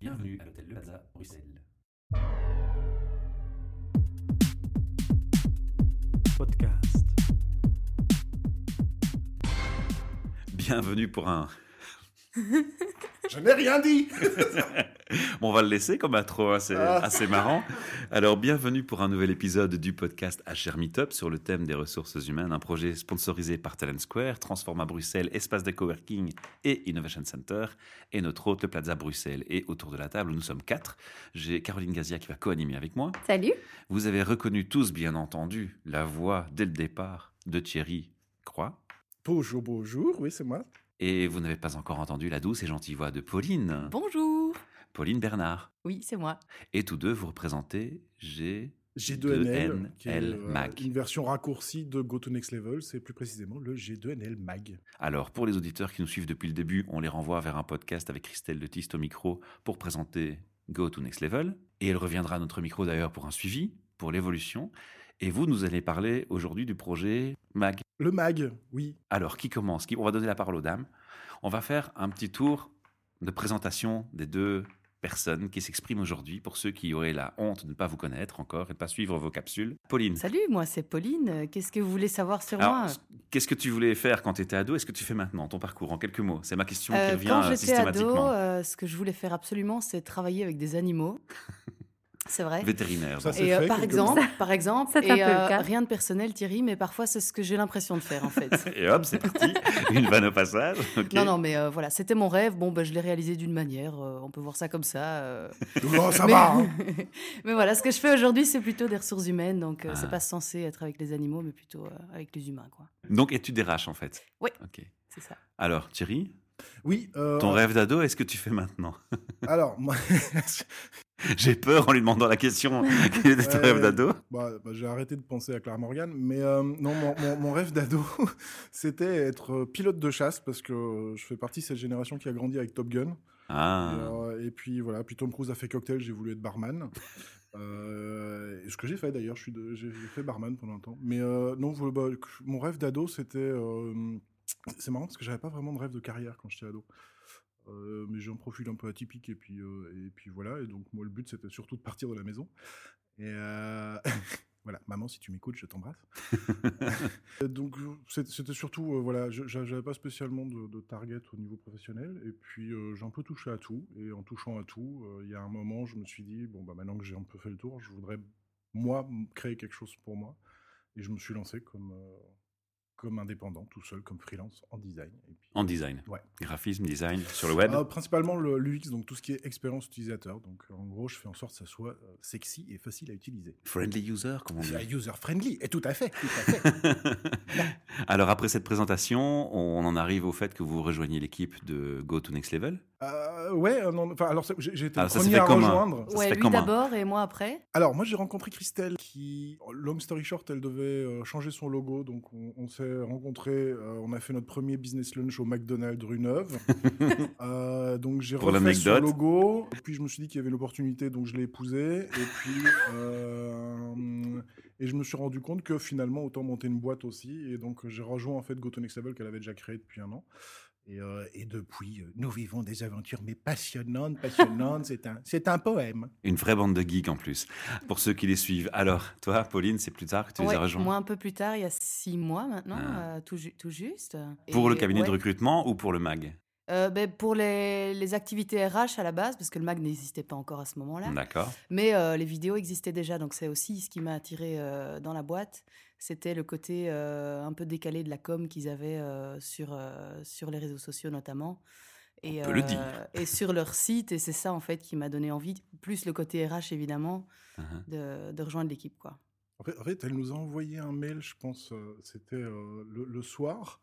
Bienvenue à l'hôtel Le Plaza, Bruxelles. Podcast. Bienvenue pour un. Je n'ai rien dit Bon, on va le laisser comme intro, hein, c'est Ah. assez marrant. Alors, bienvenue pour un nouvel épisode du podcast HR Meetup sur le thème des ressources humaines, un projet sponsorisé par Talent Square, Transforma Bruxelles, Espace de Coworking et Innovation Center, et notre hôte, le Plaza Bruxelles. Et autour de la table, nous sommes quatre. J'ai Caroline Gazia qui va co-animer avec moi. Salut. Vous avez reconnu tous, bien entendu, la voix dès le départ de Thierry Croix. Bonjour, bonjour, oui, c'est moi. Et vous n'avez pas encore entendu la douce et gentille voix de Pauline. Bonjour. Pauline Bernard. Oui, c'est moi. Et tous deux, vous représentez G. G2NL, qui est L euh, Mag. une version raccourcie de Go to Next Level, c'est plus précisément le G2NL Mag. Alors, pour les auditeurs qui nous suivent depuis le début, on les renvoie vers un podcast avec Christelle de Tist au micro pour présenter Go to Next Level. Et elle reviendra à notre micro d'ailleurs pour un suivi, pour l'évolution. Et vous, nous allez parler aujourd'hui du projet MAG. Le Mag, oui. Alors, qui commence? Qui- On va donner la parole aux dames. On va faire un petit tour de présentation des deux personnes qui s'expriment aujourd'hui pour ceux qui auraient la honte de ne pas vous connaître encore et de ne pas suivre vos capsules. Pauline. Salut, moi c'est Pauline. Qu'est-ce que vous voulez savoir sur Alors, moi? qu'est-ce que tu voulais faire quand tu étais ado? Est-ce que tu fais maintenant ton parcours en quelques mots? C'est ma question qui Euh, revient Quand euh, j'étais ado, systématiquement. euh, ce que je voulais faire absolument, c'est travailler avec des animaux. C'est vrai. Vétérinaire. Ça, c'est Et euh, fait, par exemple, par exemple, C'est un et, euh, rien de personnel, Thierry, mais parfois c'est ce que j'ai l'impression de faire en fait. Et hop, c'est parti. Une vanne au passage. Non, non, mais euh, voilà, c'était mon rêve. Bon, ben, je l'ai réalisé d'une manière. euh, on peut voir ça comme ça. euh. Oh, ça mais, va hein. mais voilà, ce que je fais aujourd'hui, c'est plutôt des ressources humaines. Donc, euh, Ah. c'est pas censé être avec les animaux, mais plutôt euh, avec les humains, quoi. Donc, études RH en fait? Oui. Ok. C'est ça. Alors, Thierry, Oui, euh, ton rêve d'ado, est-ce que tu fais maintenant alors, moi, J'ai peur en lui demandant la question. Quel était ton Ouais. rêve d'ado bah, bah, j'ai arrêté de penser à Clara Morgan, mais euh, non, mon, mon- mon rêve d'ado, c'était être euh, pilote de chasse, parce que euh, je fais partie de cette génération qui a grandi avec Top Gun. Ah. Et, euh, et puis voilà, puis Tom Cruise a fait cocktail, j'ai voulu être barman. Euh, et ce que j'ai fait d'ailleurs, j'ai fait barman pendant un temps. Mais euh, non, bah, mon rêve d'ado, c'était. C'est marrant parce que j'avais pas vraiment de rêve de carrière quand j'étais ado. Euh, mais j'ai un profil un peu atypique et puis, euh, et puis voilà. Et donc, moi, le but, c'était surtout de partir de la maison. Et euh, voilà, maman, si tu m'écoutes, je t'embrasse. Donc, c'était surtout, voilà, j'avais pas spécialement de, de target au niveau professionnel. Et puis, j'ai un peu touché à tout. Et en touchant à tout, il y a un moment, je me suis dit, bon, bah, maintenant que j'ai un peu fait le tour, je voudrais, moi, créer quelque chose pour moi. Et je me suis lancé comme, comme indépendant, tout seul, comme freelance en design. Et puis, En design. Ouais. Graphisme, design, sur le web. euh, principalement le l'UX, donc tout ce qui est expérience utilisateur. Donc en gros, je fais en sorte que ça soit euh, sexy et facile à utiliser. Friendly user, comme on dit. User friendly, et tout à fait, tout à fait. Alors, après cette présentation, on en arrive au fait que vous rejoignez l'équipe de Go to Next Level. Euh, ouais, euh, non, enfin, alors j'ai été Alors, le premier à rejoindre. Ça ouais, lui d'abord et moi après. Alors moi j'ai rencontré Christelle qui, long story short, elle devait euh, changer son logo, donc on, on s'est rencontrés, euh, on a fait notre premier business lunch au McDonald's rue Neuve. Euh, donc j'ai refait son logo, et puis je me suis dit qu'il y avait une opportunité, donc je l'ai épousée, et puis euh, et je me suis rendu compte que finalement autant monter une boîte aussi, et donc j'ai rejoint en fait GoToNextable qu'elle avait déjà créé depuis un an. Et, euh, et depuis, euh, nous vivons des aventures, mais passionnantes, passionnantes. c'est un, c'est un poème. Une vraie bande de geeks en plus, pour ceux qui les suivent. Alors, toi, Pauline, c'est plus tard que tu les Ouais, as rejoints? moi un peu plus tard, il y a six mois maintenant, Ah. euh, tout, ju- tout juste. Pour Et le cabinet de recrutement ou pour le MAG? Euh, ben, Pour les, les activités RH à la base, parce que le MAG n'existait pas encore à ce moment-là. D'accord. Mais euh, les vidéos existaient déjà, donc c'est aussi ce qui m'a attiré euh, dans la boîte. C'était le côté euh, un peu décalé de la com qu'ils avaient euh, sur, euh, sur les réseaux sociaux notamment. Et, On peut le dire. et sur leur site, et c'est ça en fait qui m'a donné envie, plus le côté RH évidemment, Uh-huh. de, de rejoindre l'équipe. quoi. En fait, elle nous a envoyé un mail, je pense, c'était euh, le, le soir.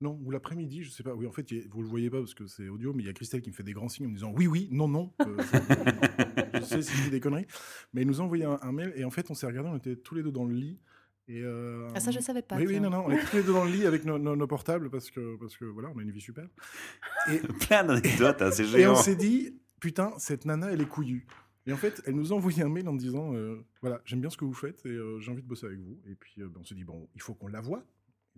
Non, ou l'après-midi, je sais pas. Oui, en fait, il vous le voyez pas parce que c'est audio, mais il y a Christelle qui me fait des grands signes en me disant oui, oui, non, non. Euh, je sais si je dis des conneries. Mais elle nous a envoyé un, un mail et en fait, on s'est regardé, on était tous les deux dans le lit. Et, euh, Ah, ça, je savais pas. Oui, oui, tiens. non, non, on était tous les deux dans le lit avec nos, nos- nos portables parce que, parce que voilà, on a une vie super. Et, Plein d'anecdotes, hein, c'est et géant. on s'est dit, putain, cette nana, elle est couillue. Et en fait, elle nous a envoyé un mail en disant, euh, voilà, j'aime bien ce que vous faites et euh, j'ai envie de bosser avec vous. Et puis, euh, ben, on s'est dit, bon, il faut qu'on la voie.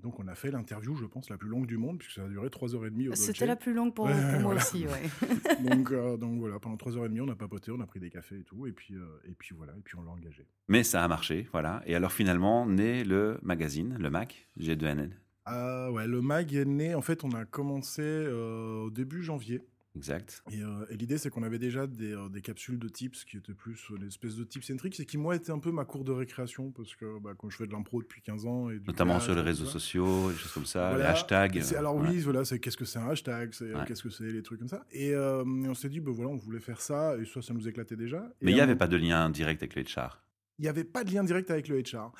Donc on a fait l'interview, je pense, la plus longue du monde, puisque ça a duré 3h30 au C'était la plus longue pour, Ouais, pour moi voilà. aussi, ouais. donc, euh, donc voilà, pendant 3h30, on a papoté, on a pris des cafés et tout, et puis, euh, et puis voilà, et puis on l'a engagé. Mais ça a marché, voilà. Et alors finalement, naît le magazine, le Mac, G2NN. Ah ouais, le mag est né, en fait, on a commencé euh, au début janvier. Exact. Et, euh, et l'idée, c'est qu'on avait déjà des, euh, des capsules de tips qui étaient plus euh, l'espèce de tips centriques, et qui, moi, étaient un peu ma cour de récréation, parce que bah, quand je fais de l'impro depuis 15 ans. Et du Notamment sur les réseaux sociaux, des choses comme ça, Voilà. les hashtags. c'est- Alors ouais. oui, voilà, c'est qu'est-ce que c'est un hashtag, c'est Ouais. qu'est-ce que c'est les trucs comme ça. Et, euh, et on s'est dit, ben voilà, on voulait faire ça, et ça, ça nous éclatait déjà. Mais il n'y avait pas de lien direct avec le HR. il n'y avait pas de lien direct avec le HR.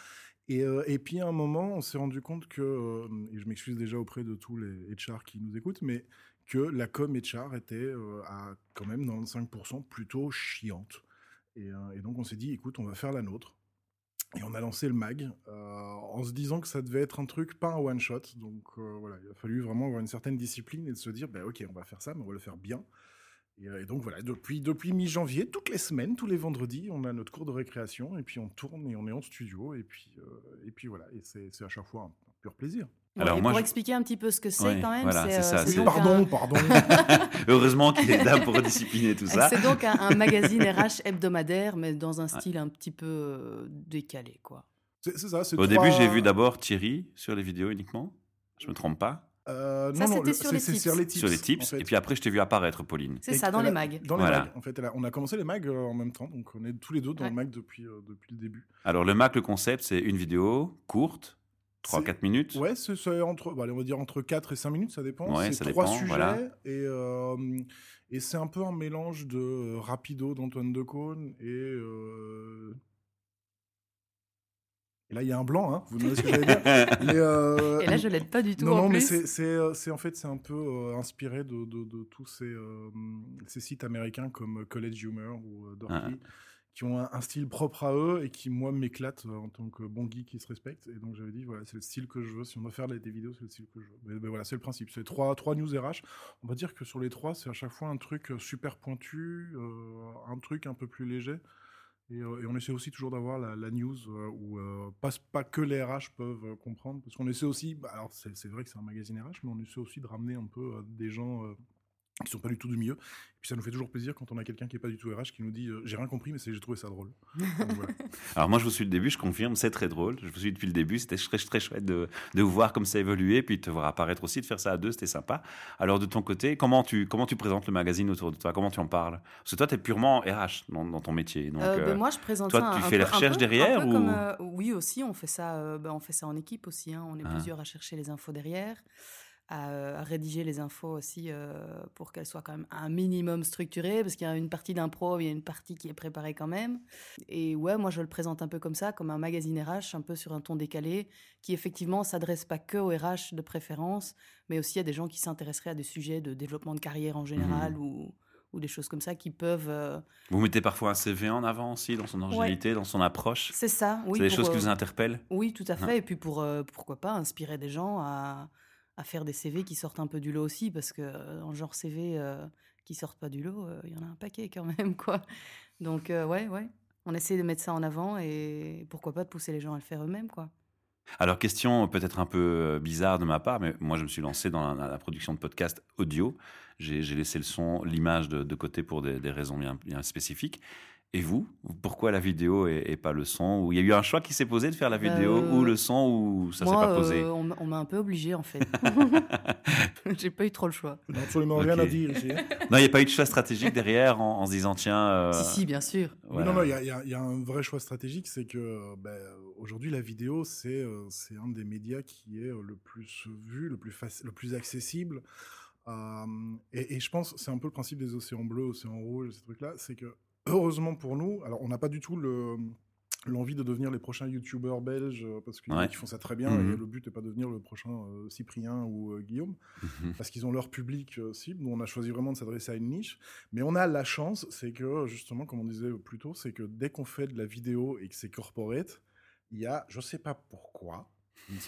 Et, euh, et puis à un moment, on s'est rendu compte que, euh, et je m'excuse déjà auprès de tous les HR qui nous écoutent, mais que la com HR était euh, à quand même 95% plutôt chiante. Et, euh, et donc on s'est dit, écoute, on va faire la nôtre. Et on a lancé le mag euh, en se disant que ça devait être un truc, pas un one shot. Donc euh, voilà, il a fallu vraiment avoir une certaine discipline et de se dire, bah, ok, on va faire ça, mais on va le faire bien. Et, et donc voilà, depuis, depuis mi-janvier, toutes les semaines, tous les vendredis, on a notre cours de récréation et puis on tourne et on est en studio et puis, et puis voilà, et c'est à chaque fois un pur plaisir. Ouais, Alors et moi, pour je- expliquer un petit peu ce que c'est Ouais, quand même, voilà, c'est ça, c'est c'est- donc pardon, un- pardon. Heureusement qu'il est là pour discipliner tout ça. C'est donc un, un magazine RH hebdomadaire, mais dans un Ouais. style un petit peu euh, décalé, quoi. c'est ça. Au trois- début, j'ai vu d'abord Thierry sur les vidéos uniquement. Je me trompe pas. Euh, Ça, non, non, sur les tips. sur les tips. sur les tips. en fait. Et puis après, je t'ai vu apparaître, Pauline. C'est ça, dans les a- mags. Dans les Voilà. mags. En fait, a- on a commencé les mags euh, en même temps, donc on est tous les deux dans Ouais. le mag depuis, euh, depuis le début. Alors, le Mac, le concept, c'est une vidéo courte, 3-4 minutes. Ouais, c'est entre, bah, allez, on va dire entre 4 et 5 minutes, ça dépend. Ouais, c'est trois sujets voilà. et, euh, et c'est un peu un mélange de euh, Rapido d'Antoine Decaune et. euh, Et là, il y a un blanc, hein, vous demandez ce que j'allais dire. Mais, euh, Et là, je l'aide pas du tout non, en non, mais plus. c'est- c'est euh, c'est- en fait c'est un peu euh, inspiré de, de- de tous ces, euh, ces sites américains comme College Humor ou euh, Dorky, Ah. Qui ont un, style propre à eux et qui moi m'éclatent euh, en tant que bon geek qui se respecte. Et donc j'avais dit voilà c'est le style que je veux. Si on doit faire des vidéos, c'est le style que je veux. Mais, voilà c'est le principe. C'est trois trois news RH. On va dire que sur les trois c'est à chaque fois un truc euh, super pointu, euh, un truc un peu plus léger. Et, on essaie aussi toujours d'avoir la, news où pas, pas que les RH peuvent comprendre, parce qu'on essaie aussi, bah, alors c'est vrai que c'est un magazine RH, mais on essaie aussi de ramener un peu des gens qui sont pas du tout du milieu. Et puis ça nous fait toujours plaisir quand on a quelqu'un qui est pas du tout RH qui nous dit euh, j'ai rien compris, mais j'ai trouvé ça drôle. Donc, voilà. Alors moi, je vous suis le début, je confirme, c'est très drôle. Je vous suis depuis le début, c'était très, très chouette de, de vous voir comme ça évoluer, puis de te voir apparaître aussi, de faire ça à deux, c'était sympa. Alors de ton côté, comment tu, comment tu présentes le magazine autour de toi? Comment tu en parles? Parce que toi, tu es purement RH dans, dans ton métier. Donc, Euh, ben, euh, moi, je présente toi, ça tu un fais peu- peu- un derrière, comme, euh, Oui, aussi, on fait ça. euh, ben, on fait ça en équipe aussi. hein, On est Ah. plusieurs à chercher les infos derrière, à, euh, à rédiger les infos aussi euh, pour qu'elles soient quand même un minimum structurées, parce qu'il y a une partie d'impro, il y a une partie qui est préparée quand même. Et ouais, moi, je le présente un peu comme ça, comme un magazine RH, un peu sur un ton décalé, qui effectivement s'adresse pas que aux RH de préférence, mais aussi à des gens qui s'intéresseraient à des sujets de développement de carrière en général Mhm. ou ou des choses comme ça qui peuvent euh, Vous mettez parfois un CV en avant aussi, dans son originalité, dans son approche c'est ça oui C'est des choses qui vous interpellent Oui, tout à fait. Hein. Et puis pour euh, pourquoi pas inspirer des gens à, à faire des CV qui sortent un peu du lot aussi, parce que euh, dans genre CV euh, qui sortent pas du lot, euh, il y en a un paquet quand même, quoi. Donc ouais, ouais, on essaie de mettre ça en avant et pourquoi pas de pousser les gens à le faire eux-mêmes, quoi. Alors, question peut-être un peu bizarre de ma part, mais moi, je me suis lancé dans la, production de podcasts audio. J'ai laissé le son, l'image de, côté pour des, raisons bien spécifiques. Et vous, pourquoi la vidéo et, et pas le son Ou il y a eu un choix qui s'est posé de faire la vidéo Euh, ou le son ou ça s'est pas posé euh, on m'a- un peu obligé en fait. J'ai pas eu trop le choix. On absolument rien Ok. à dire ici. hein. Non, il n'y a pas eu de choix stratégique derrière en, en se disant tiens. euh, Si, si, bien sûr. Voilà. Non, non, il y a, il y a- il y a un vrai choix stratégique, c'est que ben, aujourd'hui la vidéo, c'est euh, c'est un des médias qui est euh, le plus vu, le plus, le plus accessible. Euh, et, et je pense, c'est un peu le principe des océans bleus, océans rouges, ces trucs-là, c'est que heureusement pour nous, alors on n'a pas du tout le l'envie de devenir les prochains youtubeurs belges euh, parce qu'ils Ouais. font ça très bien Mhm. et le but n'est pas de devenir le prochain euh, Cyprien ou euh, Guillaume Mhm. parce qu'ils ont leur public euh, cible. Nous, on a choisi vraiment de s'adresser à une niche. Mais on a la chance, c'est que, justement, comme on disait plus tôt, c'est que dès qu'on fait de la vidéo et que c'est corporate, il y a, je sais pas pourquoi,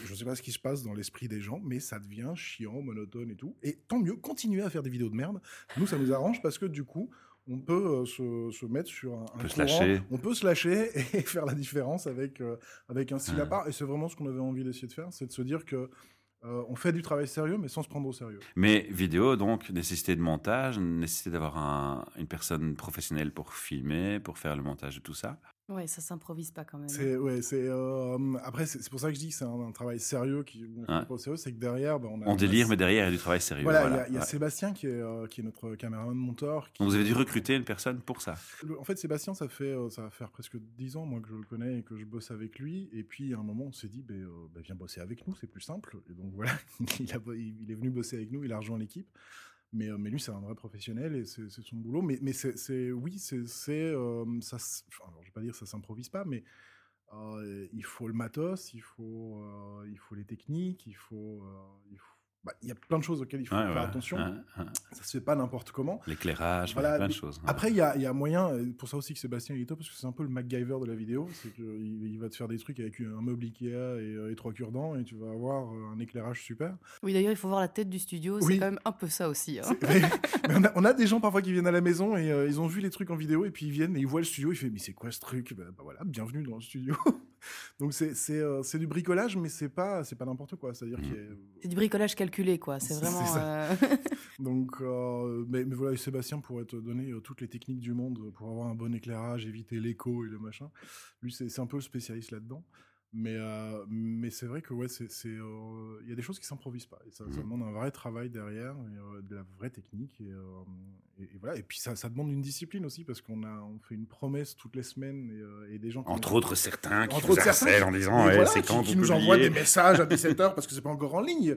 je sais pas ce qui se passe dans l'esprit des gens, mais ça devient chiant, monotone et tout. Et tant mieux, continuez à faire des vidéos de merde. Nous, ça nous arrange parce que du coup, on peut se, se, mettre sur un, on peut courant, se lâcher. on peut se lâcher et faire la différence avec, avec un style à part. Et c'est vraiment ce qu'on avait envie d'essayer de faire, c'est de se dire que euh, on fait du travail sérieux, mais sans se prendre au sérieux. Mais vidéo, donc, nécessité de montage, nécessité d'avoir un- une personne professionnelle pour filmer, pour faire le montage de tout ça. Ouais, ça s'improvise pas quand même. hein. C'est ouais, c'est euh, après c'est pour ça que je dis que c'est un, un travail sérieux qui on fait Ouais. pas au sérieux, c'est que derrière, bah, on a On délire, mais derrière, il y a du travail sérieux. Voilà, il y a- voilà. il y a, Ouais. Sébastien qui est, euh, qui est notre caméraman monteur. qui- Donc, vous avez dû recruter une personne pour ça. Le- En fait, Sébastien, ça fait euh, ça va faire presque 10 ans moi que je le connais et que je bosse avec lui. Et puis à un moment, on s'est dit, ben, euh, ben, viens bosser avec nous, c'est plus simple. Et donc voilà, il, a bo- il est venu bosser avec nous, il a rejoint l'équipe. Mais, euh, mais lui, c'est un vrai professionnel et c'est son boulot. Mais, oui, c'est, euh, ça. alors, je vais pas dire que ça s'improvise pas, mais euh, il faut le matos, il faut, les techniques, il faut- bah, il y a plein de choses auxquelles il faut Ouais, faire ouais, attention. ouais, ouais. Ça se fait pas n'importe comment. L'éclairage, Voilà, plein de choses. ouais. Après, il y a, il y a moyen, et pour ça aussi que Sébastien est top, parce que c'est un peu le MacGyver de la vidéo, c'est qu'il il va te faire des trucs avec un meuble Ikea et, euh, et trois cure-dents, et tu vas avoir euh, un éclairage super. Oui, d'ailleurs, il faut voir la tête du studio. Oui. C'est quand même un peu ça aussi. hein. mais, mais on, a, on a des gens parfois qui viennent à la maison et euh, ils ont vu les trucs en vidéo, et puis ils viennent et ils voient le studio, ils font Mais c'est quoi ce truc? Bah, bah voilà, bienvenue dans le studio. Donc c'est c'est, euh, c'est du bricolage, mais c'est pas, c'est pas n'importe quoi. C'est-à-dire y a- C'est du bricolage calculé, quoi. C'est C'est vraiment. ça. euh, Donc, euh, mais, mais voilà, et Sébastien pourrait te donner euh, toutes les techniques du monde pour avoir un bon éclairage, éviter l'écho et le machin. Lui, c'est c'est un peu le spécialiste là-dedans. Mais, euh, mais c'est vrai que ouais, c'est, c'est, euh, il y a des choses qui s'improvisent pas. Et ça, ça Mhm. demande un vrai travail derrière, et, euh, de la vraie technique. Et, euh, et, et voilà. Et puis ça, ça demande une discipline aussi, parce qu'on a, on fait une promesse toutes les semaines et, euh, et des gens. Entre nous- autres, certains qui Entre vous autres, certains harcèlent qui- en disant mais ouais, voilà, c'est quand qui nous envoient des messages à 17h parce que c'est pas encore en ligne.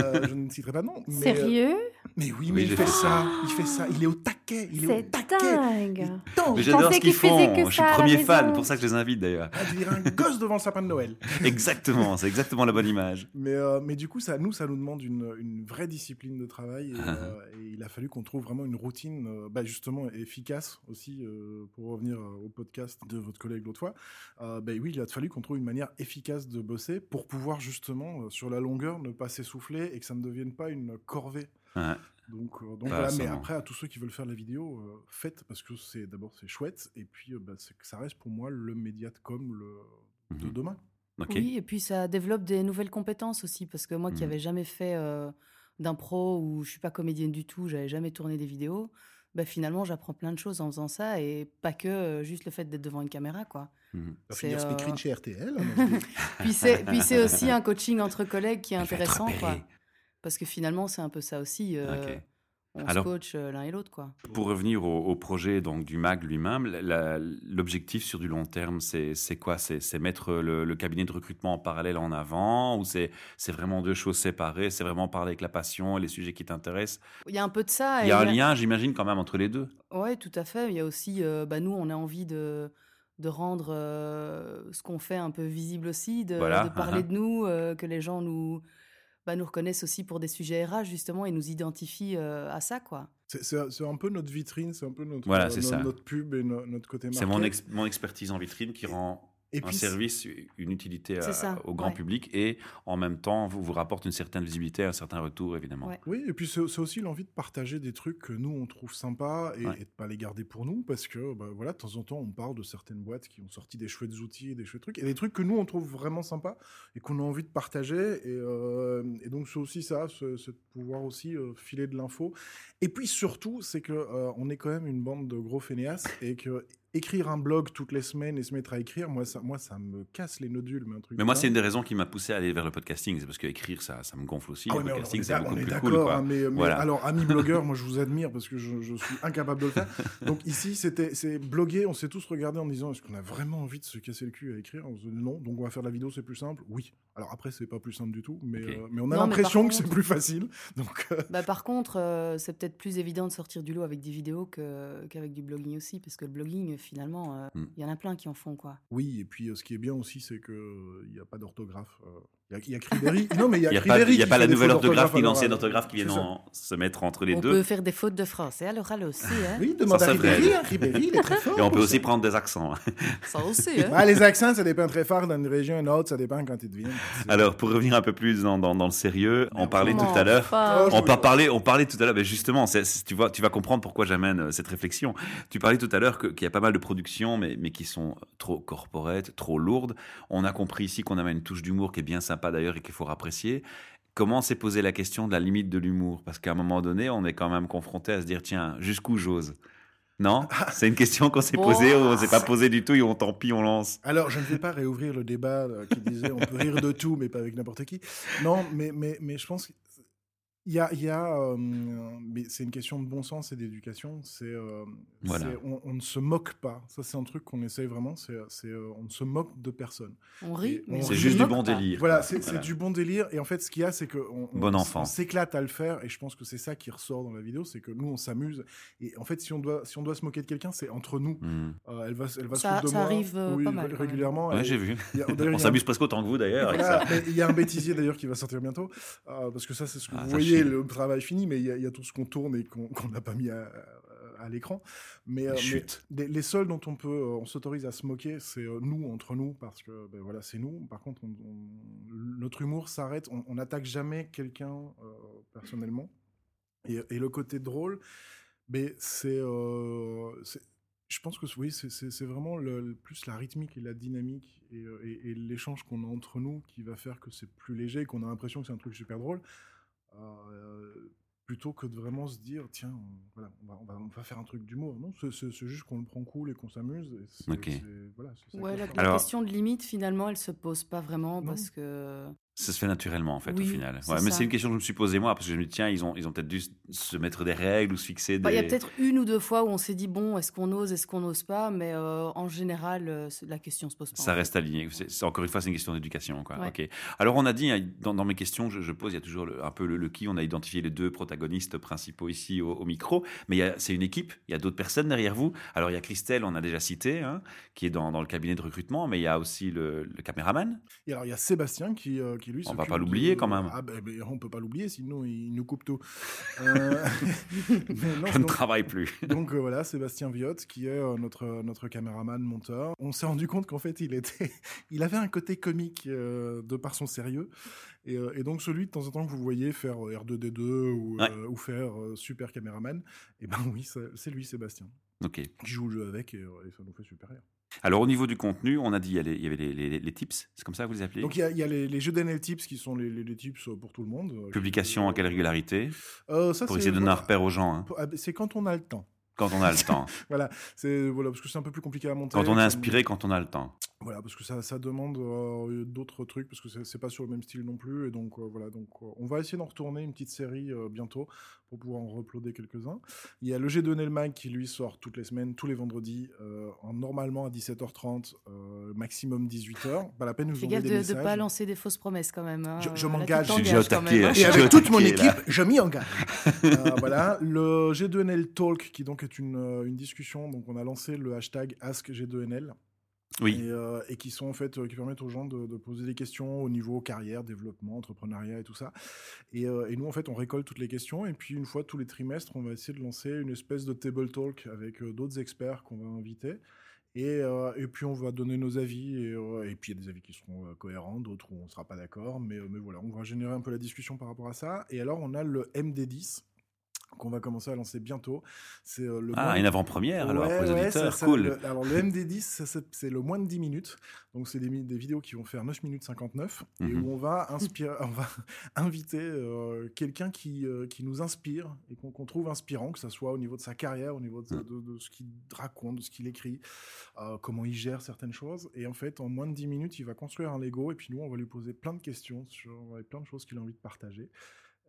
Euh, je ne citerai pas non. Mais, euh, Sérieux mais oui, mais j'ai il fait ça, il fait ça, il est au taquet, il est au C'est taquet. dingue j'adore ce qu'ils font. que Je suis premier fan, maison. pour ça que je les invite d'ailleurs. à dire un gosse devant le sapin de Noël. exactement, c'est exactement la bonne image. Mais, euh, mais du coup, ça, nous, ça nous demande une, une vraie discipline de travail. Et, Ah. euh, et il a fallu qu'on trouve vraiment une routine, euh, bah, justement, efficace aussi, euh, pour revenir au podcast de votre collègue l'autre fois. Euh, bah, oui, il a fallu qu'on trouve une manière efficace de bosser pour pouvoir, justement, euh, sur la longueur, ne pas s'essouffler et que ça ne devienne pas une corvée. Ouais. Donc, euh, donc voilà, mais après, à tous ceux qui veulent faire de la vidéo, euh, faites, parce que c'est d'abord c'est chouette, et puis euh, bah, ça reste pour moi le média de com le, de Mhm. demain. Oui, et puis ça développe des nouvelles compétences aussi, parce que moi qui Mhm. n'avais jamais fait euh, d'impro ou je suis pas comédienne du tout, j'avais jamais tourné des vidéos, bah finalement j'apprends plein de choses en faisant ça et pas que euh, juste le fait d'être devant une caméra quoi. Mhm. Va C'est, euh, chez RTL. hein, Puis c'est aussi un coaching entre collègues qui est Elle intéressant quoi. Parce que finalement c'est un peu ça aussi. euh. On Alors- se coach euh, l'un et l'autre quoi. Pour revenir au, au projet donc, du MAG lui-même, l'objectif sur du long terme, c'est quoi? C'est mettre le, le cabinet de recrutement en parallèle en avant Ou c'est vraiment deux choses séparées? C'est vraiment parler avec la passion et les sujets qui t'intéressent? Il y a un peu de ça. Il y a un lien, j'imagine, quand même entre les deux. Oui, tout à fait. Il y a aussi, euh, bah, nous, on a envie de, de rendre euh, ce qu'on fait un peu visible aussi, de, Voilà, de parler uh-huh. de nous, euh, que les gens nous, bah, nous reconnaissent aussi pour des sujets RH, justement, et nous identifient euh, à ça, quoi. C'est- un peu notre vitrine, c'est un peu notre, Voilà, euh, no- ça. notre pub et no- notre côté C'est mon, ex- mon expertise en vitrine qui rend Et un puis, service, une utilité à- C'est ça, au grand ouais. public et en même temps vous, vous rapporte une certaine visibilité, un certain retour évidemment. Ouais. Oui, et puis c'est aussi l'envie de partager des trucs que nous on trouve sympas et, Ouais. et de pas les garder pour nous parce que bah, voilà, de temps en temps on parle de certaines boîtes qui ont sorti des chouettes outils des chouettes trucs et des trucs que nous on trouve vraiment sympas et qu'on a envie de partager et, euh, et donc c'est aussi ça, c'est c'est de pouvoir aussi euh, filer de l'info. Et puis surtout, c'est que euh, on est quand même une bande de gros fainéasses et que écrire un blog toutes les semaines et se mettre à écrire, moi ça, moi ça me casse les nodules, mais un truc. Mais moi, c'est une des raisons qui m'a poussé à aller vers le podcasting. C'est parce que écrire, ça, ça me gonfle aussi. Ah le ouais, podcasting, c'est beaucoup on est plus d'accord, cool. quoi. hein, mais, alors, ami blogueur, moi je vous admire parce que je, je suis incapable de le faire. Donc ici, c'était c'est bloguer, on s'est tous regardé en disant est-ce qu'on a vraiment envie de se casser le cul à écrire? On se dit non, donc on va faire de la vidéo, c'est plus simple. Oui. Alors après, c'est pas plus simple du tout, mais, euh, mais on a l'impression que c'est plus facile. Donc euh, Bah, par contre, euh, c'est peut-être plus évident de sortir du lot avec des vidéos que- qu'avec du blogging aussi, parce que le blogging, finalement, euh, il Mm. y en a plein qui en font, quoi. oui, et puis euh, ce qui est bien aussi, c'est qu'il n'y a pas d'orthographe. Il y a, il y a Cribéry. Non, mais il y a Il n'y a pas, il y a pas la nouvelle orthographe ni l'ancienne orthographe qui viennent en- se mettre entre les On deux. peut faire des fautes de français à l'oral aussi. Hein. Oui, demande Ça, à c'est vrai. Ribéry. hein, Ribéry, il est très fort. Et on peut aussi ça. prendre des accents. hein. Ça aussi. Hein. Ah, les accents, ça dépend très fort d'une région à une autre, ça dépend quand ils deviennent. Alors, pour revenir un peu plus dans, dans- dans le sérieux, on parlait tout à l'heure. Oh, On, par- parlait, on parlait tout à l'heure, mais justement, tu, vois, tu vas comprendre pourquoi j'amène euh, cette réflexion. Tu parlais tout à l'heure qu'il y a pas mal de productions, mais, mais qui sont trop corporate, trop lourdes. On a compris ici qu'on avait une touche d'humour qui est bien sympa d'ailleurs et qu'il faut apprécier. Comment s'est posé la question de la limite de l'humour? Parce qu'à un moment donné, on est quand même confronté à se dire, tiens, jusqu'où j'ose? Non? C'est une question qu'on s'est Bon. posée, ou on s'est pas posé du tout, et on tant pis, on lance. Alors, je ne vais pas réouvrir le débat euh, qui disait on peut rire de tout, mais pas avec n'importe qui. Non, mais, mais, mais je pense qu'il y a. il Y a euh, mais c'est une question de bon sens et d'éducation. C'est, euh, Voilà. c'est- on, on ne se moque pas. Ça, c'est un truc qu'on essaye vraiment. C'est, c'est, euh, on ne se moque de personne. On rit, mais on C'est juste du bon pas. délire. Voilà, c'est, du bon délire. Et en fait, ce qu'il y a, c'est que on, on- Bon on- enfant. on s'éclate à le faire. Et je pense que c'est ça qui ressort dans la vidéo, c'est que nous, on s'amuse. Et en fait, si on doit, si on doit se moquer de quelqu'un, c'est entre nous. Hmm. Euh, elle va, elle va se Ça- foutre de ça moi. arrive, euh, Oui, pas mal, régulièrement. Ouais, j'ai vu. a- On un- s'amuse presque autant que vous d'ailleurs Voilà, il y a un bêtisier d'ailleurs qui va sortir bientôt, euh, parce que ça c'est ce que Ah, vous voyez, le travail fini, mais il y, a- il y a tout ce qu'on tourne et qu'on n'a pas mis à, à l'écran. Mais, euh, mais les, les seuls dont on peut, euh, on s'autorise à se moquer, c'est euh, nous entre nous, parce que ben, voilà, c'est nous. Par contre, on- on- notre humour s'arrête, on n'attaque jamais quelqu'un personnellement. Et, et le côté drôle, mais c'est, euh, c'est- je pense que oui, c'est- vraiment le, plus la rythmique et la dynamique et, et- et l'échange qu'on a entre nous qui va faire que c'est plus léger, et qu'on a l'impression que c'est un truc super drôle, euh, plutôt que de vraiment se dire tiens, on, voilà, on, va, on, va, on va faire un truc d'humour. Non, c'est- juste qu'on le prend cool et qu'on s'amuse. et c'est- Ok. c'est- voilà, Ouais, la. Alors- question de limite, finalement, elle se pose pas vraiment Non. parce que. Ça se fait naturellement en fait Oui, au final. Ouais, mais c'est une question que je me suis posée moi parce que je me dis tiens ils ont ils ont peut-être dû se mettre des règles ou se fixer des. Bah, Il y a peut-être une ou deux fois où on s'est dit bon, est-ce qu'on ose, est-ce qu'on n'ose pas, mais euh, en général, euh, la question se pose pas. Ça fait. reste aligné. C'est encore une fois, c'est une question d'éducation. quoi. Ouais. Ok. Alors, on a dit, hein, dans, dans mes questions, je, je pose, il y a toujours le- un peu le, le qui. On a identifié les deux protagonistes principaux ici au, au micro. Mais c'est une équipe. Il y a d'autres personnes derrière vous. Alors, il y a Christelle, on a déjà cité, hein, qui est dans, dans le cabinet de recrutement. Mais il y a aussi le, le caméraman. Et alors il y a Sébastien qui, euh, qui lui. On va pas l'oublier, de- quand même. Ah ben, ben, on peut pas l'oublier, sinon il nous coupe tout. Euh, non, Je ne travaille plus. Donc euh, voilà, Sébastien Viotte, qui est euh, notre, notre caméraman monteur. On s'est rendu compte qu'en fait, il, était, il avait un côté comique euh, de par son sérieux. Et, euh, et donc celui de temps en temps que vous voyez faire euh, R2D2 ou, Ouais. euh, ou faire euh, super caméraman, et ben oui, c'est lui, Sébastien, Ok. qui joue le jeu avec et, euh, et ça nous fait super rire. Alors, au niveau du contenu, on a dit, il y, a les- il y avait les, les- les tips. C'est comme ça que vous les appelez? Donc il y a, il y a les, jeux d'NL Tips qui sont les, tips pour tout le monde. Euh, Publication à quelle régularité? Euh, ça, Pour essayer de donner un repère aux gens. hein, ah, C'est quand on a le temps. Quand on a le temps. Voilà, c'est voilà parce que c'est un peu plus compliqué à monter. Quand on est inspiré, quand on a le temps. Voilà, parce que ça, ça demande euh, d'autres trucs, parce que c'est pas sur le même style non plus. Et donc, euh, voilà, donc euh, on va essayer d'en retourner une petite série euh, bientôt pour pouvoir en reploader quelques-uns. Il y a le G2 Mag qui lui sort toutes les semaines, tous les vendredis, euh, en, normalement à 17h30, euh, maximum 18h. Pas la peine de envoyer des de pas lancer des fausses promesses quand même. hein. Je- je m'engage. Hein. Et avec toute mon équipe, là. je m'y engage. Euh, voilà, le G2NL Talk, qui donc est une, euh, une discussion. Donc, on a lancé le hashtag AskG2NL. Oui. Et, euh, et qui sont en fait euh, qui permettent aux gens de, de poser des questions au niveau carrière, développement, entrepreneuriat et tout ça. Et, euh, et nous en fait on récolte toutes les questions et puis une fois tous les trimestres on va essayer de lancer une espèce de table talk avec d'autres experts qu'on va inviter. Et, et puis on va donner nos avis et, puis il y a des avis qui seront cohérents, d'autres où on ne sera pas d'accord, mais, mais voilà, on va générer un peu la discussion par rapport à ça. Et alors on a le MD10 qu'on va commencer à lancer bientôt. C'est euh, le Ah, une avant-première alors Ouais, pour les auditeurs. ça- ça- cool. le- alors le MD10, ça, c'est le moins de 10 minutes. Donc c'est des, vidéos qui vont faire 9 minutes 59 et Mhm. où on va, inspirer, on va inviter euh, quelqu'un qui, euh, qui nous inspire et qu'on trouve inspirant, que ce soit au niveau de sa carrière, au niveau de, Mhm. de- de ce qu'il raconte, de ce qu'il écrit, comment il gère certaines choses. Et en fait, en moins de 10 minutes, il va construire un Lego et puis nous, on va lui poser plein de questions sur plein de choses qu'il a envie de partager.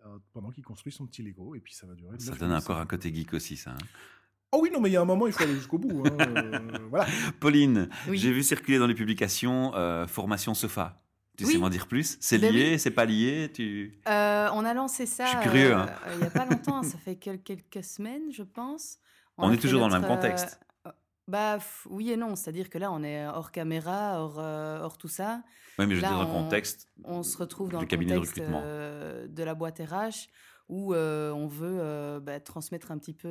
Euh, pendant qu'il construit son petit Lego et puis ça va durer Ça donne encore un 59. côté geek aussi, ça. hein. Oh oui, non, mais il y a un moment, il faut aller jusqu'au bout. hein, euh, voilà. Pauline, Oui. j'ai vu circuler dans les publications euh, formation sofa. Tu sais m'en dire plus? C'est Ben lié, c'est pas lié? Tu... Euh, on a lancé ça. Je suis curieux, hein. euh, Il n'y a pas longtemps, ça fait quel- quelques semaines, je pense. On est toujours dans le même contexte. Bah oui et non, c'est-à-dire que là on est hors caméra, hors, euh, hors tout ça. Oui, mais je Là, dire dans le on- contexte. On se retrouve dans le cabinet de recrutement. euh, de la boîte RH où euh, on veut bah, transmettre un petit peu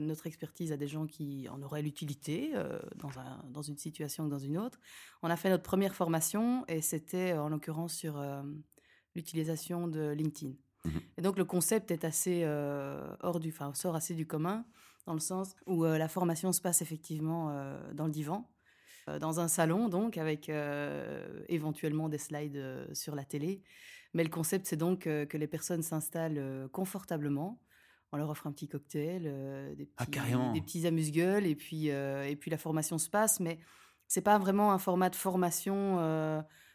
notre expertise à des gens qui en auraient l'utilité dans, un- dans une situation ou dans une autre. On a fait notre première formation et c'était en l'occurrence sur l'utilisation de LinkedIn. Mhm. Et donc le concept est assez hors du, enfin sort assez du commun dans le sens où euh, la formation se passe effectivement euh, dans le divan, euh, dans un salon donc avec euh, éventuellement des slides euh, sur la télé. Mais le concept c'est donc euh, que les personnes s'installent confortablement. On leur offre un petit cocktail, des, Ah, petits, des petits amuse-gueules et puis et puis la formation se passe. Mais c'est pas vraiment un format de formation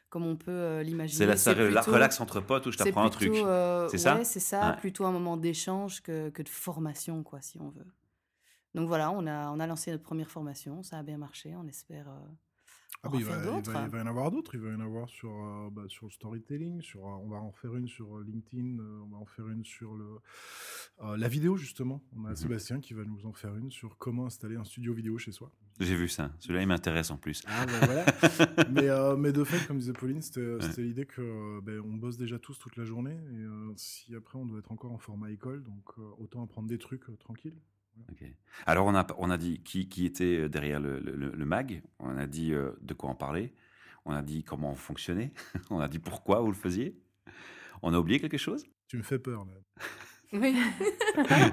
comme on peut l'imaginer. C'est la, ça la plutôt- relax entre potes où je t'apprends un truc. C'est ça? c'est ça. Ouais. Plutôt un moment d'échange que, que de formation, quoi, si on veut. Donc voilà, on a, on a lancé notre première formation, ça a bien marché, on espère euh, Ah en bah, il, va, refaire il, d'autres. va, il va y en avoir d'autres. Il va y en avoir sur, euh, bah, sur le storytelling. Sur, euh, on va en faire une sur LinkedIn. euh, on va en faire une sur le, euh, la vidéo, justement. On a Mhm. Sébastien qui va nous en faire une sur comment installer un studio vidéo chez soi. J'ai vu ça. Celui-là, il m'intéresse en plus. Ah, bah, voilà. mais, euh, mais de fait, comme disait Pauline, c'était l'idée que ben, on bosse déjà tous toute la journée. Et euh, si après, on doit être encore en format école, donc euh, autant apprendre des trucs euh, tranquilles. Alors, on a, on a dit qui, qui était derrière le, le- mag. On a dit euh, de quoi en parler. On a dit comment fonctionnait. on a dit pourquoi vous le faisiez. On a oublié quelque chose? Tu me fais peur, là. Oui.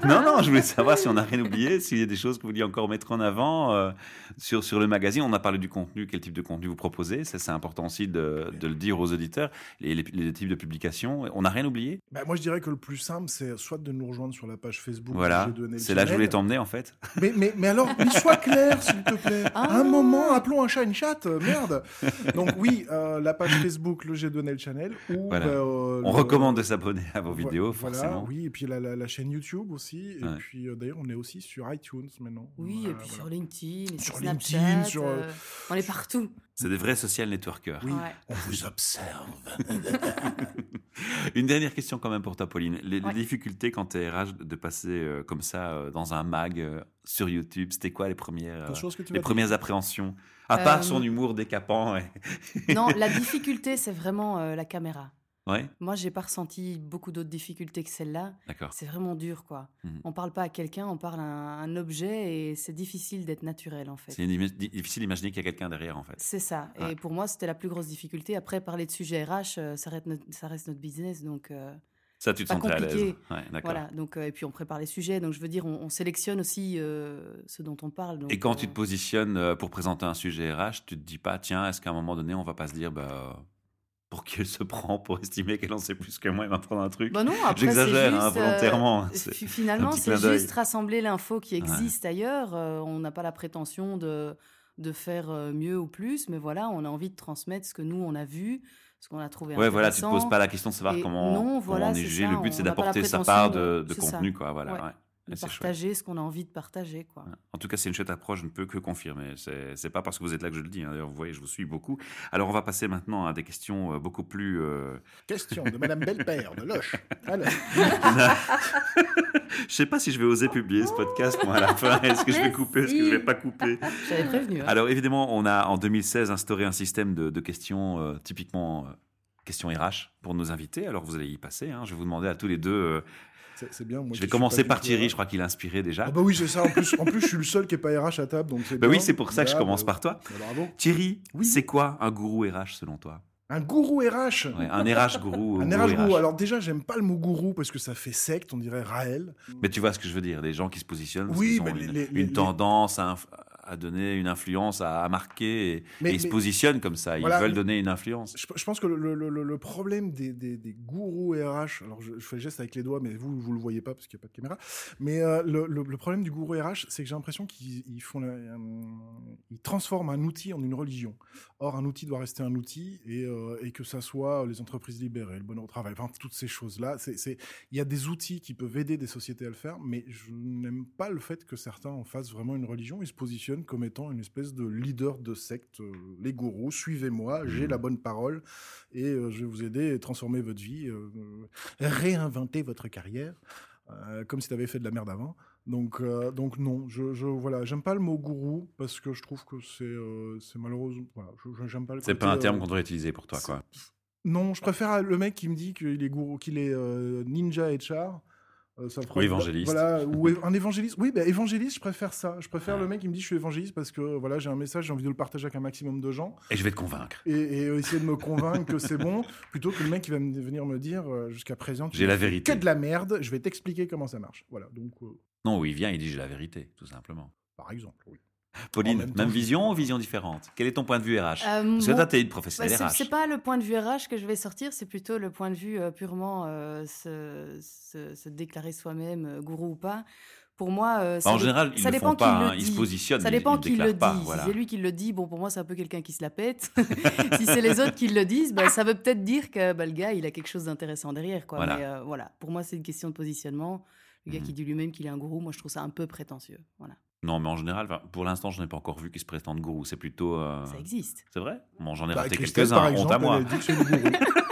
Non, non, je voulais savoir si on n'a rien oublié, s'il y a des choses que vous vouliez encore mettre en avant euh, sur, sur le magazine. On a parlé du contenu, quel type de contenu vous proposez. Ça, c'est important aussi de, de le dire aux auditeurs. Les, les- les types de publications. On n'a rien oublié Bah, moi, je dirais que le plus simple, c'est soit de nous rejoindre sur la page Facebook. Voilà. C'est là que je voulais t'emmener, en fait. Mais, mais, mais alors, mais sois clair, s'il te plaît. Ah. Un moment, appelons un chat une chatte, euh, merde. Donc oui, euh, la page Facebook, le G Donnel Channel. Ou, Voilà. bah, euh, On le- recommande de s'abonner à vos Vo- vidéos, voilà, forcément. Oui, et puis la, la- la chaîne YouTube aussi. Et Ouais. puis euh, d'ailleurs, on est aussi sur iTunes maintenant. Oui, et puis voilà. sur LinkedIn, et sur, Sur Snapchat, LinkedIn, sur, euh, euh, on est partout. C'est des vrais social networkers. Oui. Ouais. On vous observe. Une dernière question quand même pour toi, Pauline. Les, difficultés quand tu es RH de passer euh, comme ça euh, dans un mag euh, sur YouTube, c'était quoi les premières, euh, les premières appréhensions? À part Euh, son humour décapant. Non, la difficulté, c'est vraiment euh, la caméra. Ouais, Moi, j'ai pas ressenti beaucoup d'autres difficultés que celle-là. d'accord. C'est vraiment dur, quoi. Mhm. On parle pas à quelqu'un, on parle à un, un objet et c'est difficile d'être naturel, en fait. C'est difficile d'imaginer qu'il y a quelqu'un derrière, en fait. C'est ça. Ouais. Et pour moi, c'était la plus grosse difficulté. Après, parler de sujet RH, euh, ça reste notre, ça reste notre business. Donc, euh, Ça, tu te sentais à l'aise. Ouais, voilà. Donc, euh, et puis, on prépare les sujets. Donc, je veux dire, on, on sélectionne aussi euh, ce dont on parle. donc, Et quand tu te positionnes pour présenter un sujet RH, tu te dis pas, tiens, est-ce qu'à un moment donné, on va pas se dire, bah, pour qui elle se prend pour estimer qu'elle en sait plus que moi et m'apprendre un truc Bah non, après, J'exagère, hein, euh, volontairement. Finalement, c'est juste rassembler l'info qui existe ailleurs. Euh, on n'a pas la prétention de, de faire euh, mieux ou plus, mais voilà, on a envie de transmettre ce que nous, on a vu, ce qu'on a trouvé Ouais, voilà, tu te poses pas la question de savoir Et comment, non, voilà, on est jugé. Le but, c'est d'apporter sa part de- ça. contenu, quoi. Voilà. Ouais. ouais. De chouette. partager ce qu'on a envie de partager, quoi. En tout cas, c'est une chouette approche, je ne peux que confirmer. C'est pas parce que vous êtes là que je le dis. hein. D'ailleurs, vous voyez, je vous suis beaucoup. Alors, on va passer maintenant à des questions euh, beaucoup plus. euh, Question de Madame Belpère de Loche. Alors, je sais pas si je vais oser publier ce podcast, moi, à la fin. Est-ce que je vais couper? Est-ce que je vais pas couper? J'avais prévenu. hein. Alors, évidemment, on a en 2016 instauré un système de, de questions euh, typiquement. euh, questions RH pour nos invités. Alors vous allez y passer. hein. Je vais vous demander à tous les deux. C'est c'est bien. moi je vais commencer par Thierry. Je crois qu'il a inspiré déjà. Ah bah oui, c'est ça. En plus, en plus, je suis le seul qui est pas RH à table, donc c'est Bah oui, bien. c'est pour ça que je Là, commence bah, par toi. bah, bravo. Thierry, Oui. c'est quoi un gourou RH selon toi? Un gourou RH. Ouais, Un RH gourou. ou Un gourou RH gourou. Alors déjà, j'aime pas le mot gourou parce que ça fait secte, on dirait Raël. Mais tu vois ce que je veux dire, des gens qui se positionnent, parce Oui, qu'ils ont une, les- les- une les- tendance à, à donner une influence, à, à marquer, et, Mais- et ils se positionnent comme ça, ils Voilà, veulent donner une influence. Je, je pense que le, le- le- le problème des, des- des gourous RH, alors je, je fais le geste avec les doigts, mais vous, vous le voyez pas parce qu'il n'y a pas de caméra. Mais euh, le, problème du gourou RH, c'est que j'ai l'impression qu'ils ils font, la- euh, ils transforment un outil en une religion. Or, un outil doit rester un outil et, euh, et que ça soit les entreprises libérées, le bonheur au travail, enfin toutes ces choses-là. Il y a des outils qui peuvent aider des sociétés à le faire, mais je n'aime pas le fait que certains en fassent vraiment une religion. Ils se positionnent comme étant une espèce de leader de secte. euh, les gourous, suivez-moi, j'ai Mhm. la bonne parole et euh, je vais vous aider à transformer votre vie, euh, réinventer votre carrière, euh, comme si tu avais fait de la merde avant. Donc, euh, donc non, je, je voilà, j'aime pas le mot gourou parce que je trouve que c'est euh, c'est malheureux. Voilà, j'aime pas le C'est pas un terme qu'on devrait utiliser pour toi, quoi. Non, je préfère le mec qui me dit qu'il est gourou, qu'il est ninja HR. Euh, ça fera- Ou évangéliste. Voilà, ou un évangéliste. Oui, bah, évangéliste, je préfère ça. Je préfère Ah. le mec qui me dit je suis évangéliste parce que voilà, j'ai un message, j'ai envie de le partager avec un maximum de gens Et je vais te convaincre. et, et essayer de me convaincre que c'est bon, plutôt que le mec qui va me- venir me dire euh, jusqu'à présent tu J'ai la vérité. que de la merde, je vais t'expliquer comment ça marche. Voilà, donc euh, Non, il vient, il dit j'ai la vérité, tout simplement. par exemple, oui. Pauline, même vision ou vision différente? Quel est ton point de vue RH Euh, Parce que mon- toi, t'es une Bah, professionnelle c'est- RH. c'est pas le point de vue RH que je vais sortir, c'est plutôt le point de vue euh, purement euh, se, se- se déclarer soi-même, euh, gourou ou pas. Pour moi, euh, ça Bah, en général, ils ça le dépend font qui pas, le hein, ils se dit. positionnent, Ça dépend ils qui le dit. pas, Si c'est lui qui le dit, bon, pour moi, c'est un peu quelqu'un qui se la pète. si c'est les autres qui le disent, bah, ça veut peut-être dire que bah, le gars, il a quelque chose d'intéressant derrière. Quoi. Voilà. Mais euh, voilà, pour moi, c'est une question de positionnement. Le gars Mhm. qui dit lui-même qu'il est un gourou, moi, je trouve ça un peu prétentieux. Voilà. Non, mais en général, pour l'instant, je n'ai pas encore vu qui se prétendent gourou. C'est plutôt. euh, Ça existe. C'est vrai? Bon, j'en ai Bah, raté quelques-uns, honte à moi.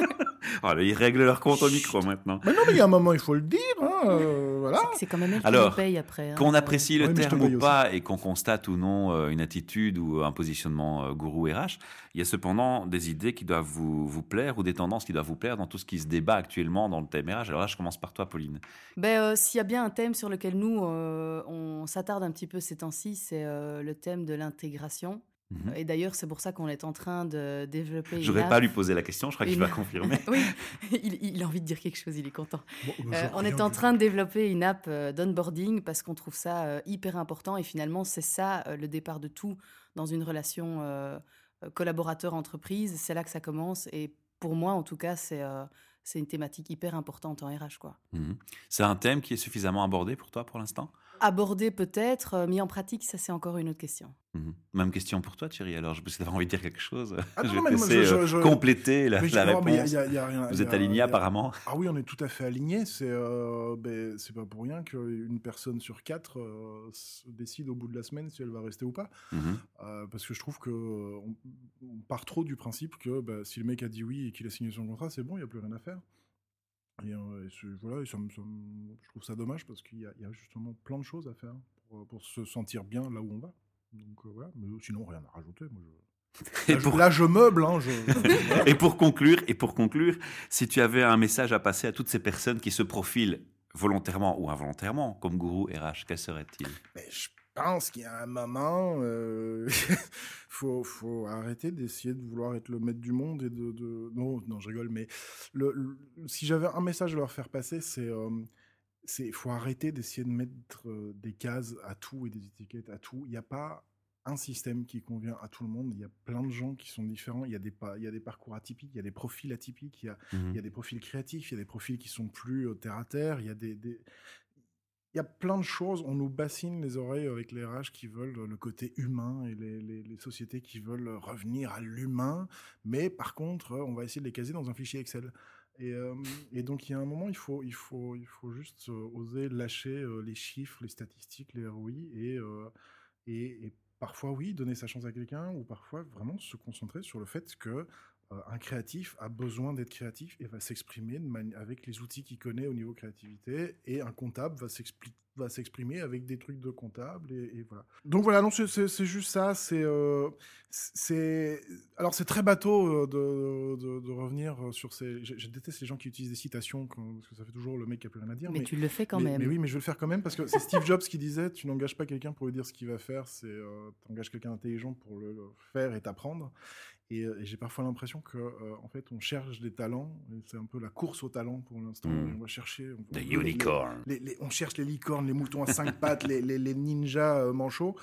Oh, là, ils règlent leur compte au micro maintenant. Mais non, mais il y a un moment, il faut le dire. hein, euh, voilà. C'est- quand même elle qui Alors, paye après. hein. Qu'on Euh, apprécie le Ouais, terme ou aussi. pas et qu'on constate ou non euh, une attitude ou un positionnement euh, gourou RH, il y a cependant des idées qui doivent vous, vous plaire ou des tendances qui doivent vous plaire dans tout ce qui se débat actuellement dans le thème RH. Alors là, je commence par toi, Pauline. Ben, euh, S'il y a bien un thème sur lequel nous, euh, on s'attarde un petit peu ces temps-ci, c'est euh, le thème de l'intégration. Mhm. Et d'ailleurs, c'est pour ça qu'on est en train de développer. une J'aurais app. pas lui poser la question, je crois qu'il une- va confirmer. oui, il, il a envie de dire quelque chose, il est content. Bon, Euh, je on est en train de développer une app euh, d'onboarding parce qu'on trouve ça euh, hyper important et finalement, c'est ça le départ de tout dans une relation euh, collaborateur-entreprise. C'est là que ça commence et pour moi, en tout cas, c'est euh, c'est une thématique hyper importante en RH. Quoi. Mhm. C'est un thème qui est suffisamment abordé pour toi pour l'instant? Aborder peut-être, euh, mis en pratique, ça c'est encore une autre question. Mhm. Même question pour toi, Thierry. Alors, je sais pas si tu avais envie de dire quelque chose. Ah non, je vais te moi, laisser je- euh, je- compléter la, je- la non, y a- réponse. y a- il y a rien- Vous êtes alignés apparemment Ah oui, on est tout à fait alignés. C'est euh, ben, c'est pas pour rien qu'une personne sur quatre euh, décide au bout de la semaine si elle va rester ou pas. Mhm. Euh, parce que je trouve que on, on part trop du principe que bah, si le mec a dit oui et qu'il a signé son contrat, c'est bon, il n'y a plus rien à faire. Et, euh, et voilà, et ça me- ça me- je trouve ça dommage parce qu'il y, a- il y a justement plein de choses à faire pour, pour se sentir bien là où on va. Donc euh, voilà, mais sinon rien à rajouter. Moi, je... Et là, je- pour- là, je meuble. Hein, je... Et pour conclure, et pour conclure, si tu avais un message à passer à toutes ces personnes qui se profilent volontairement ou involontairement comme gourou RH, quel serait-il? Mais je pense qu'il y a un moment, euh, faut, faut arrêter d'essayer de vouloir être le maître du monde et de, de- non, non, je rigole, mais le, le- si j'avais un message à leur faire passer, c'est euh, c'est faut arrêter d'essayer de mettre euh, des cases à tout et des étiquettes à tout. Il n'y a pas un système qui convient à tout le monde. Il y a plein de gens qui sont différents. Il y a des, pa- il y a des parcours atypiques, il y a des profils atypiques, il y a, il y a des profils créatifs, il y a des profils qui sont plus euh, terre à terre, il y a des, des- il y a plein de choses. On nous bassine les oreilles avec les RH qui veulent le côté humain et les, les- sociétés qui veulent revenir à l'humain. Mais par contre, on va essayer de les caser dans un fichier Excel. Et, euh, et donc, il y a un moment, il faut, il faut, il faut juste euh, oser lâcher euh, les chiffres, les statistiques, les ROI et, et, parfois, oui, donner sa chance à quelqu'un ou parfois vraiment se concentrer sur le fait que un créatif a besoin d'être créatif et va s'exprimer avec les outils qu'il connaît au niveau créativité et un comptable va s'expli- va s'exprimer avec des trucs de comptable et, et voilà. Donc voilà, non, c'est- juste ça. C'est euh, c'est alors c'est très bateau euh, de, de, de revenir sur ces. Je, je déteste les gens qui utilisent des citations parce que ça fait toujours le mec qui a plus rien à dire. Mais, tu le fais quand mais, même. mais oui, mais je vais le faire quand même parce que c'est Steve Jobs qui disait tu n'engages pas quelqu'un pour lui dire ce qu'il va faire, c'est euh, tu engages quelqu'un d'intelligent pour le faire et t'apprendre. Et, euh, et j'ai parfois l'impression que euh, en fait on cherche des talents, c'est un peu la course au talent pour l'instant. Mm. et On va chercher. on- les- unicorns. les- les- on cherche les licornes, les moutons à cinq pattes, les, les- les ninjas euh, manchots.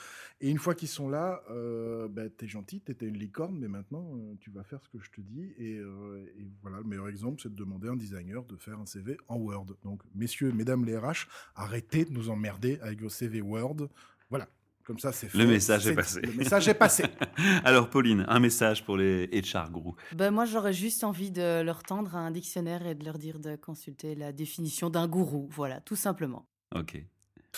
Et une fois qu'ils sont là, euh, bah, t'es gentil, t'étais une licorne, mais maintenant euh, tu vas faire ce que je te dis. Et, euh, et voilà, le meilleur exemple, c'est de demander à un designer de faire un CV en Word. Donc, messieurs, mesdames les RH, arrêtez de nous emmerder avec vos CV Word. Voilà. Comme ça, c'est fait. Le message est passé. Le message est passé. Alors, Pauline, un message pour les HR gourous. Ben, moi, j'aurais juste envie de leur tendre un dictionnaire et de leur dire de consulter la définition d'un gourou. Voilà, tout simplement. Ok.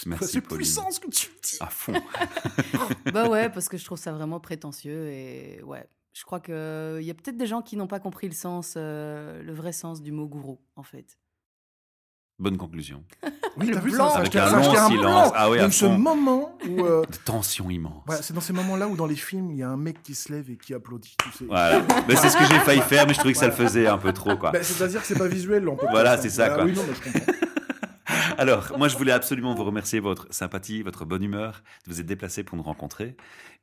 Merci, c'est puissant ce que tu me dis. À fond. bah ouais, parce que je trouve ça vraiment prétentieux et ouais. Je crois qu'il y a peut-être des gens qui n'ont pas compris le sens, euh, le vrai sens du mot gourou, en fait. Bonne conclusion. Oui, Le t'as vu blanc. ça, Avec un long silence. blanc. Ah oui, à Donc ce moment où... euh, De tension immense. voilà, c'est dans ces moments-là où dans les films, il y a un mec qui se lève et qui applaudit. Tu sais. Voilà. Mais c'est ce que j'ai failli faire, mais je trouvais que ça le faisait un peu trop, quoi. Bah, C'est-à-dire que c'est pas visuel. On peut Voilà, pas- c'est ça, Ah quoi. oui, non, mais je comprends. Alors, moi, je voulais absolument vous remercier votre sympathie, votre bonne humeur, de vous être déplacé pour nous rencontrer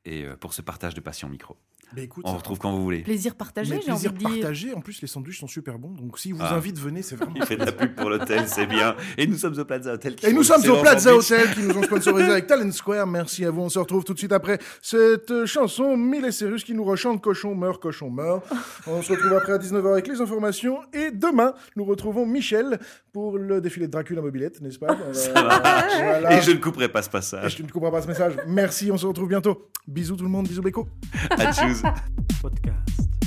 et euh, pour ce partage de passion micro. Mais écoute, On retrouve quand vous voulez. Plaisir partagé, j'ai envie plaisir de dire. partagé. En plus, les sandwichs sont super bons. Donc, si vous Ah. invite, venez, c'est vraiment. Il fait de la pub pour l'hôtel, c'est bien. Et nous sommes au Plaza Hotel. qui Et nous sommes au Plaza. Hotel qui nous ont sponsorisé avec Talent Square. Merci à vous. On se retrouve tout de suite après cette chanson Miley Cyrus qui nous rechante Cochon meurt, cochon meurt. On se retrouve après à 19h avec les informations. Et demain, nous retrouvons Michel pour le défilé de Dracula mobilette, n'est-ce pas? On va- voilà. Et je ne couperai pas ce Et passage. je ne comprends pas ce message. Merci, on se retrouve bientôt. Bisous tout le monde, bisous Beko. À. Podcast.